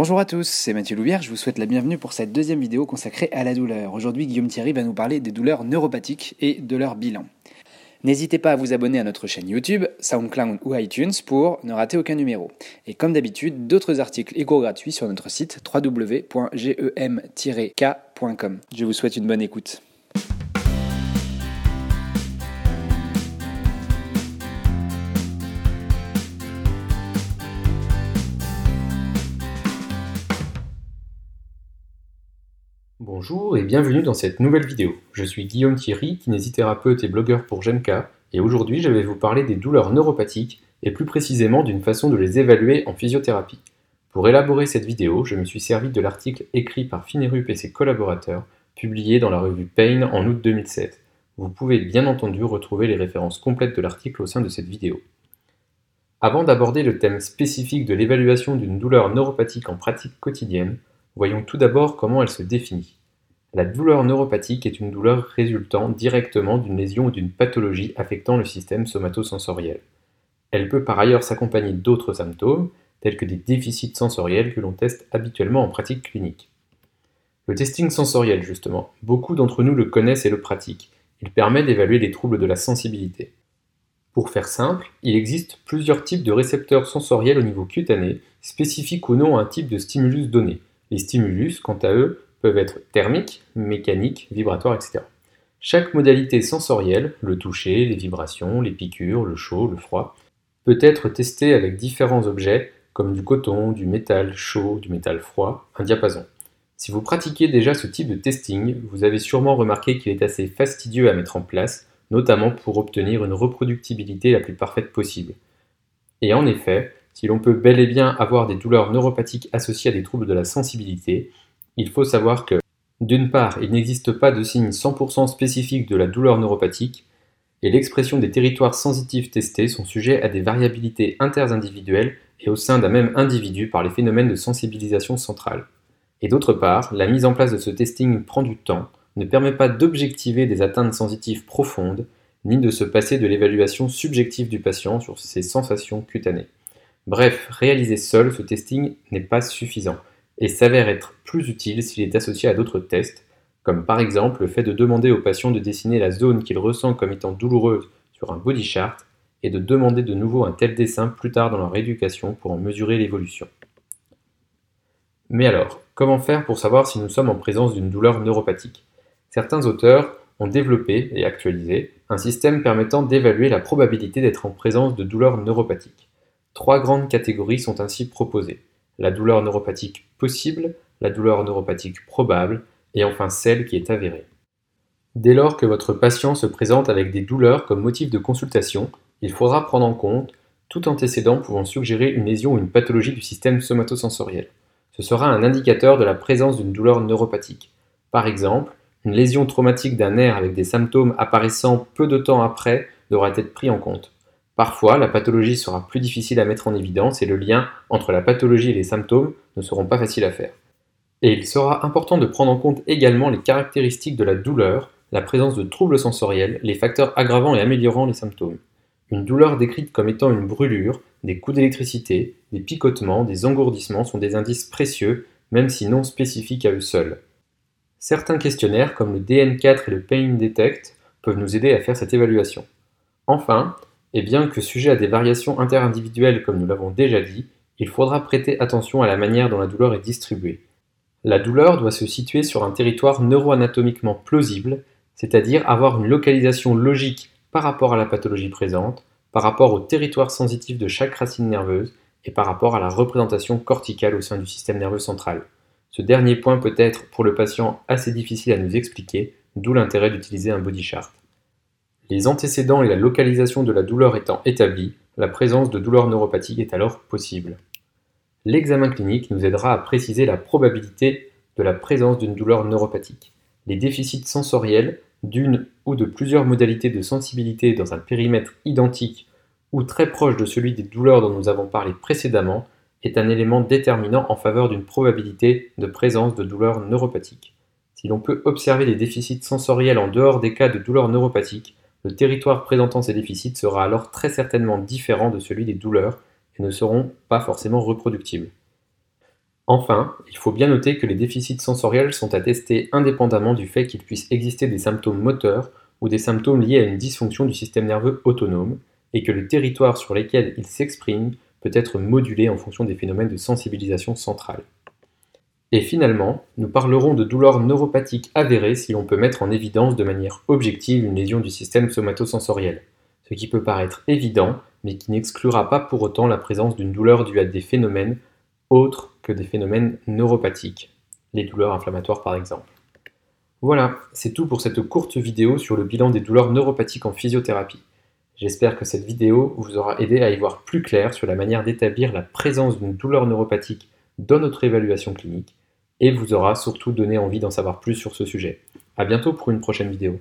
Bonjour à tous, c'est Mathieu Louvière, je vous souhaite la bienvenue pour cette deuxième vidéo consacrée à la douleur. Aujourd'hui, Guillaume Thierry va nous parler des douleurs neuropathiques et de leur bilan. N'hésitez pas à vous abonner à notre chaîne YouTube, SoundCloud ou iTunes pour ne rater aucun numéro. Et comme d'habitude, d'autres articles égaux gratuits sur notre site www.gem-k.com. Je vous souhaite une bonne écoute. Bonjour et bienvenue dans cette nouvelle vidéo. Je suis Guillaume Thierry, kinésithérapeute et blogueur pour GEMK, et aujourd'hui je vais vous parler des douleurs neuropathiques et plus précisément d'une façon de les évaluer en physiothérapie. Pour élaborer cette vidéo, je me suis servi de l'article écrit par Finerup et ses collaborateurs, publié dans la revue Pain en août 2007. Vous pouvez bien entendu retrouver les références complètes de l'article au sein de cette vidéo. Avant d'aborder le thème spécifique de l'évaluation d'une douleur neuropathique en pratique quotidienne, Voyons tout d'abord comment elle se définit. La douleur neuropathique est une douleur résultant directement d'une lésion ou d'une pathologie affectant le système somatosensoriel. Elle peut par ailleurs s'accompagner d'autres symptômes, tels que des déficits sensoriels que l'on teste habituellement en pratique clinique. Le testing sensoriel, justement, beaucoup d'entre nous le connaissent et le pratiquent. Il permet d'évaluer les troubles de la sensibilité. Pour faire simple, il existe plusieurs types de récepteurs sensoriels au niveau cutané, spécifiques ou non à un type de stimulus donné, les stimulus, quant à eux, peuvent être thermiques, mécaniques, vibratoires, etc. Chaque modalité sensorielle, le toucher, les vibrations, les piqûres, le chaud, le froid, peut être testée avec différents objets comme du coton, du métal chaud, du métal froid, un diapason. Si vous pratiquez déjà ce type de testing, vous avez sûrement remarqué qu'il est assez fastidieux à mettre en place, notamment pour obtenir une reproductibilité la plus parfaite possible. Et en effet, si l'on peut bel et bien avoir des douleurs neuropathiques associées à des troubles de la sensibilité, il faut savoir que, d'une part, il n'existe pas de signe 100% spécifique de la douleur neuropathique, et l'expression des territoires sensitifs testés sont sujets à des variabilités interindividuelles et au sein d'un même individu par les phénomènes de sensibilisation centrale. Et d'autre part, la mise en place de ce testing prend du temps, ne permet pas d'objectiver des atteintes sensitives profondes, ni de se passer de l'évaluation subjective du patient sur ses sensations cutanées. Bref, réaliser seul ce testing n'est pas suffisant et s'avère être plus utile s'il est associé à d'autres tests, comme par exemple le fait de demander au patient de dessiner la zone qu'il ressent comme étant douloureuse sur un body chart et de demander de nouveau un tel dessin plus tard dans leur éducation pour en mesurer l'évolution. Mais alors, comment faire pour savoir si nous sommes en présence d'une douleur neuropathique? Certains auteurs ont développé et actualisé un système permettant d'évaluer la probabilité d'être en présence de douleurs neuropathiques. Trois grandes catégories sont ainsi proposées: la douleur neuropathique possible, la douleur neuropathique probable et enfin celle qui est avérée. Dès lors que votre patient se présente avec des douleurs comme motif de consultation, il faudra prendre en compte tout antécédent pouvant suggérer une lésion ou une pathologie du système somatosensoriel. Ce sera un indicateur de la présence d'une douleur neuropathique. Par exemple, une lésion traumatique d'un nerf avec des symptômes apparaissant peu de temps après devra être pris en compte. Parfois, la pathologie sera plus difficile à mettre en évidence et le lien entre la pathologie et les symptômes ne seront pas faciles à faire. Et il sera important de prendre en compte également les caractéristiques de la douleur, la présence de troubles sensoriels, les facteurs aggravant et améliorant les symptômes. Une douleur décrite comme étant une brûlure, des coups d'électricité, des picotements, des engourdissements sont des indices précieux, même si non spécifiques à eux seuls. Certains questionnaires comme le DN4 et le Pain Detect peuvent nous aider à faire cette évaluation. Enfin, et bien que sujet à des variations interindividuelles comme nous l'avons déjà dit, il faudra prêter attention à la manière dont la douleur est distribuée. La douleur doit se situer sur un territoire neuroanatomiquement plausible, c'est-à-dire avoir une localisation logique par rapport à la pathologie présente, par rapport au territoire sensitif de chaque racine nerveuse et par rapport à la représentation corticale au sein du système nerveux central. Ce dernier point peut être pour le patient assez difficile à nous expliquer, d'où l'intérêt d'utiliser un body chart. Les antécédents et la localisation de la douleur étant établis, la présence de douleur neuropathique est alors possible. L'examen clinique nous aidera à préciser la probabilité de la présence d'une douleur neuropathique. Les déficits sensoriels d'une ou de plusieurs modalités de sensibilité dans un périmètre identique ou très proche de celui des douleurs dont nous avons parlé précédemment est un élément déterminant en faveur d'une probabilité de présence de douleur neuropathique. Si l'on peut observer des déficits sensoriels en dehors des cas de douleur neuropathique, le territoire présentant ces déficits sera alors très certainement différent de celui des douleurs et ne seront pas forcément reproductibles. Enfin, il faut bien noter que les déficits sensoriels sont attestés indépendamment du fait qu'il puisse exister des symptômes moteurs ou des symptômes liés à une dysfonction du système nerveux autonome, et que le territoire sur lequel ils s'expriment peut être modulé en fonction des phénomènes de sensibilisation centrale. Et finalement, nous parlerons de douleurs neuropathiques avérées si l'on peut mettre en évidence de manière objective une lésion du système somatosensoriel, ce qui peut paraître évident, mais qui n'exclura pas pour autant la présence d'une douleur due à des phénomènes autres que des phénomènes neuropathiques, les douleurs inflammatoires par exemple. Voilà, c'est tout pour cette courte vidéo sur le bilan des douleurs neuropathiques en physiothérapie. J'espère que cette vidéo vous aura aidé à y voir plus clair sur la manière d'établir la présence d'une douleur neuropathique dans notre évaluation clinique et vous aura surtout donné envie d'en savoir plus sur ce sujet. A bientôt pour une prochaine vidéo.